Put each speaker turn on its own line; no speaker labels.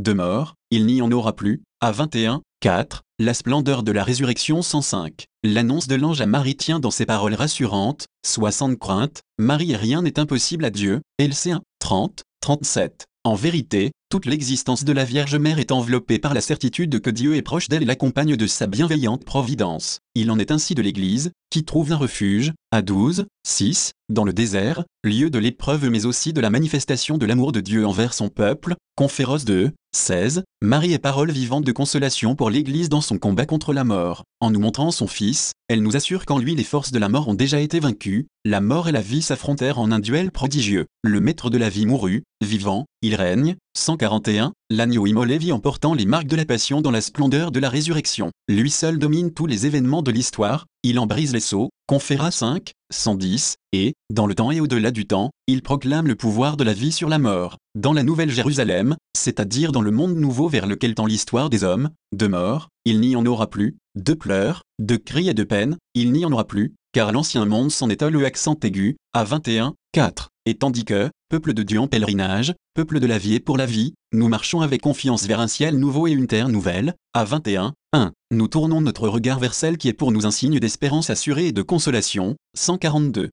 de mort, il n'y en aura plus, à 21, 4, la splendeur de la résurrection 105. L'annonce de l'ange à Marie tient dans ses paroles rassurantes, 60 craintes, Marie et rien n'est impossible à Dieu, LC1, 30, 37. En vérité, toute l'existence de la Vierge Mère est enveloppée par la certitude que Dieu est proche d'elle et l'accompagne de sa bienveillante providence. Il en est ainsi de l'Église, qui trouve un refuge, à 12, 6, dans le désert, lieu de l'épreuve mais aussi de la manifestation de l'amour de Dieu envers son peuple, Conférence 2, 16, Marie est parole vivante de consolation pour l'Église dans son combat contre la mort. En nous montrant son Fils, elle nous assure qu'en lui les forces de la mort ont déjà été vaincues, la mort et la vie s'affrontèrent en un duel prodigieux. Le maître de la vie mourut, vivant, il règne, 141, l'agneau immolé vit en portant les marques de la passion dans la splendeur de la résurrection. Lui seul domine tous les événements de l'histoire, il en brise les sceaux, conféra 5, 110, et, dans le temps et au-delà du temps, il proclame le pouvoir de la vie sur la mort. Dans la Nouvelle Jérusalem, c'est-à-dire dans le monde nouveau vers lequel tend l'histoire des hommes, de mort, il n'y en aura plus, de pleurs, de cris et de peines, il n'y en aura plus, car l'ancien monde s'en est le accent aigu, à 21, 4. Et tandis que, peuple de Dieu en pèlerinage, peuple de la vie et pour la vie, nous marchons avec confiance vers un ciel nouveau et une terre nouvelle, à 21, 1. Nous tournons notre regard vers celle qui est pour nous un signe d'espérance assurée et de consolation, 142.